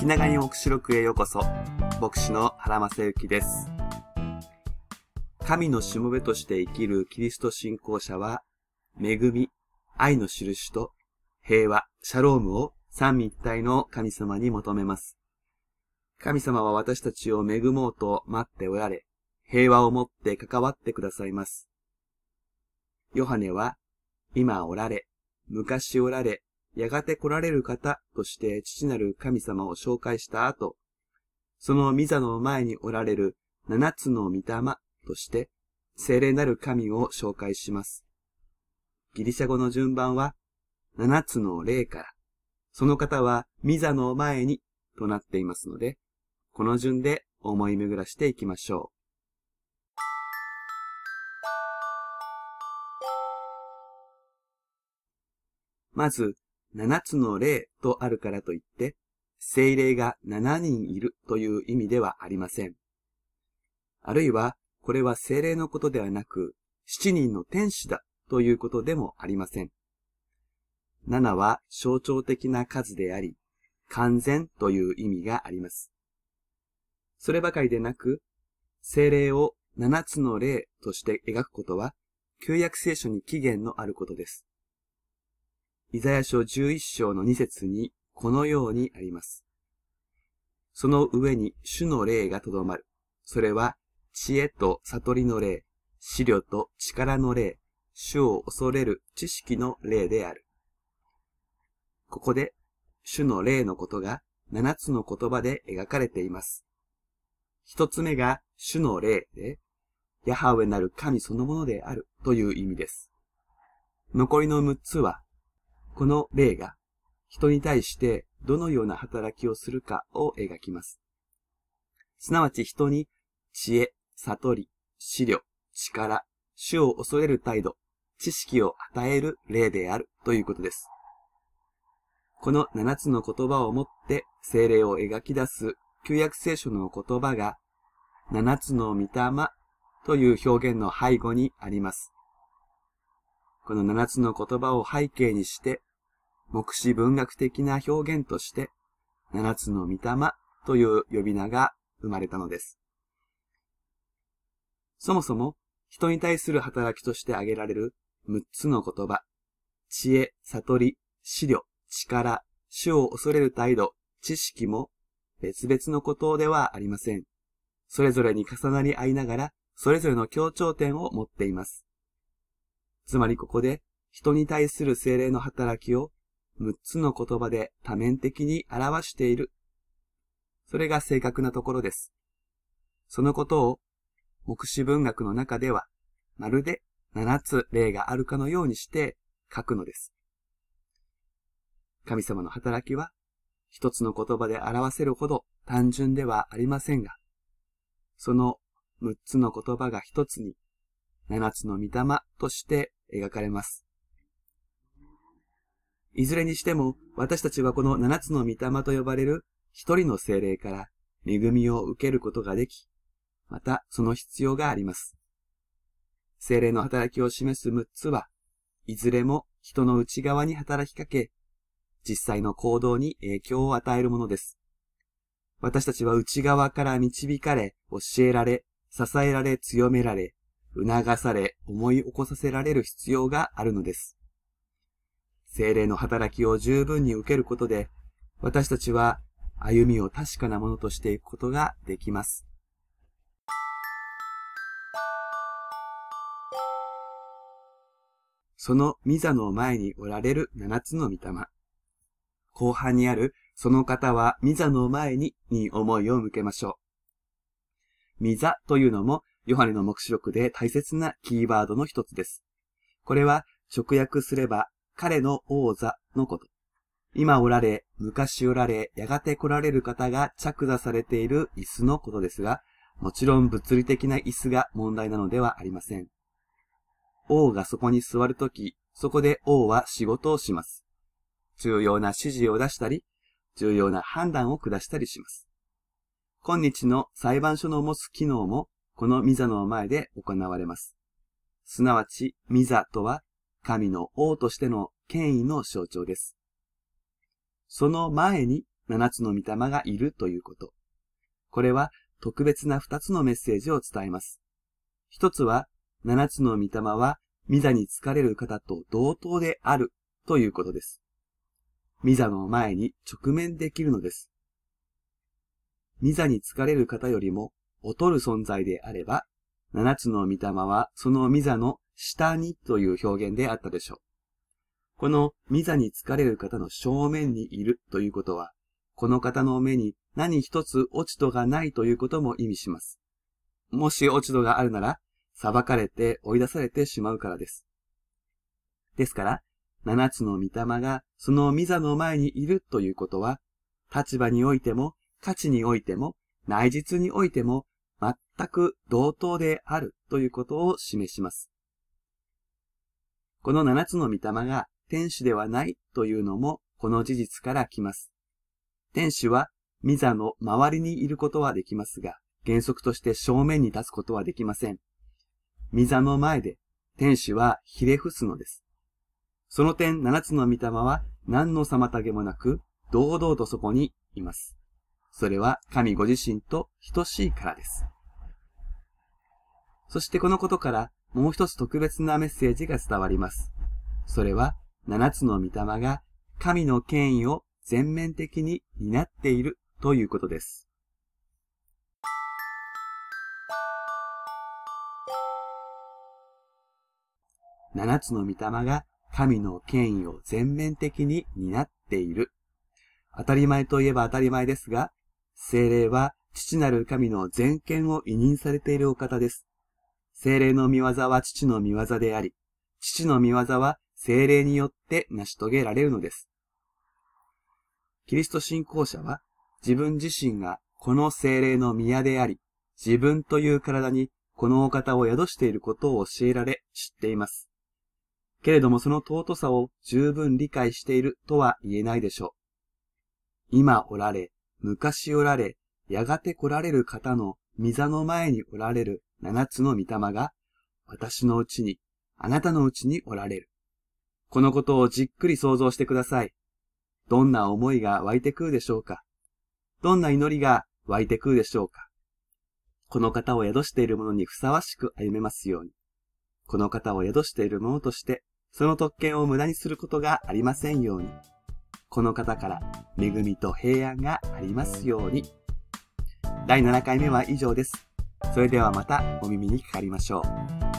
気長に黙示録へようこそ。牧師の原正幸です。神のしもべとして生きるキリスト信仰者は、恵み、愛の印と平和、シャロームを三位一体の神様に求めます。神様は私たちを恵もうと待っておられ、平和をもって関わってくださいます。ヨハネは、今おられ、昔おられ、やがて来られる方として父なる神様を紹介した後、その御座の前におられる七つの御霊として、精霊なる神を紹介します。ギリシャ語の順番は、七つの霊から、その方は御座の前にとなっていますので、この順で思い巡らしていきましょう。まず、七つの霊とあるからといって、精霊が七人いるという意味ではありません。あるいは、これは精霊のことではなく、七人の天使だということでもありません。七は象徴的な数であり、完全という意味があります。そればかりでなく、精霊を七つの霊として描くことは、旧約聖書に起源のあることです。イザヤ書11章の2節にこのようにあります。その上に主の霊がとどまる。それは知恵と悟りの霊、資料と力の霊、主を恐れる知識の霊である。ここで主の霊のことが七つの言葉で描かれています。一つ目が主の霊で、ヤハウェなる神そのものであるという意味です。残りの六つはこの例が人に対してどのような働きをするかを描きます。すなわち人に知恵、悟り、資料、力、主を恐れる態度、知識を与える例であるということです。この七つの言葉をもって精霊を描き出す旧約聖書の言葉が七つの御霊という表現の背後にあります。この七つの言葉を背景にして、目視文学的な表現として、七つの御霊という呼び名が生まれたのです。そもそも、人に対する働きとして挙げられる六つの言葉、知恵、悟り、資料、力、主を恐れる態度、知識も別々のことではありません。それぞれに重なり合いながら、それぞれの協調点を持っています。つまりここで人に対する精霊の働きを6つの言葉で多面的に表している。それが正確なところです。そのことを目視文学の中ではまるで7つ例があるかのようにして書くのです。神様の働きは一つの言葉で表せるほど単純ではありませんが、その6つの言葉が一つに7つの御霊として描かれます。いずれにしても、私たちはこの七つの御霊と呼ばれる一人の精霊から恵みを受けることができ、またその必要があります。精霊の働きを示す六つは、いずれも人の内側に働きかけ、実際の行動に影響を与えるものです。私たちは内側から導かれ、教えられ、支えられ、強められ、促され、思い起こさせられる必要があるのです。精霊の働きを十分に受けることで、私たちは歩みを確かなものとしていくことができます。そのミザの前におられる七つの御霊。後半にある、その方はミザの前にに思いを向けましょう。ミザというのもヨハネの目視録で大切なキーワードの一つです。これは直訳すれば彼の王座のこと。今おられ、昔おられ、やがて来られる方が着座されている椅子のことですが、もちろん物理的な椅子が問題なのではありません。王がそこに座るとき、そこで王は仕事をします。重要な指示を出したり、重要な判断を下したりします。今日の裁判所の持つ機能もこのミザの前で行われます。すなわち、ミザとは、神の王としての権威の象徴です。その前に七つの御霊がいるということ。これは特別な二つのメッセージを伝えます。一つは、七つの御霊は、御座に疲れる方と同等であるということです。御座の前に直面できるのです。御座に疲れる方よりも劣る存在であれば、七つの御霊はその御座の下にという表現であったでしょう。この御座に疲れる方の正面にいるということは、この方の目に何一つ落ち度がないということも意味します。もし落ち度があるなら、裁かれて追い出されてしまうからです。ですから、七つの御霊がその御座の前にいるということは、立場においても、価値においても、内実においても、く同等であるということを示します。この七つの御霊が天使ではないというのもこの事実から来ます。天使はミザの周りにいることはできますが、原則として正面に立つことはできません。ミザの前で天使はひれ伏すのです。その点、七つの御霊は何の妨げもなく、堂々とそこにいます。それは神ご自身と等しいからです。そしてこのことからもう一つ特別なメッセージが伝わります。それは、七つの御霊が神の権威を全面的に担っているということです。七つの御霊が神の権威を全面的に担っている。当たり前といえば当たり前ですが、精霊は父なる神の全権を委任されているお方です。精霊の見業は父の見業であり、父の見業は精霊によって成し遂げられるのです。キリスト信仰者は自分自身がこの精霊の宮であり、自分という体にこのお方を宿していることを教えられ知っています。けれどもその尊さを十分理解しているとは言えないでしょう。今おられ、昔おられ、やがて来られる方の御座の前におられる七つの御霊が、私のうちに、あなたのうちにおられる。このことをじっくり想像してください。どんな思いが湧いてくるでしょうかどんな祈りが湧いてくるでしょうかこの方を宿している者にふさわしく歩めますように。この方を宿している者として、その特権を無駄にすることがありませんように。この方から恵みと平安がありますように。第7回目は以上です。それではまたお耳にかかりましょう。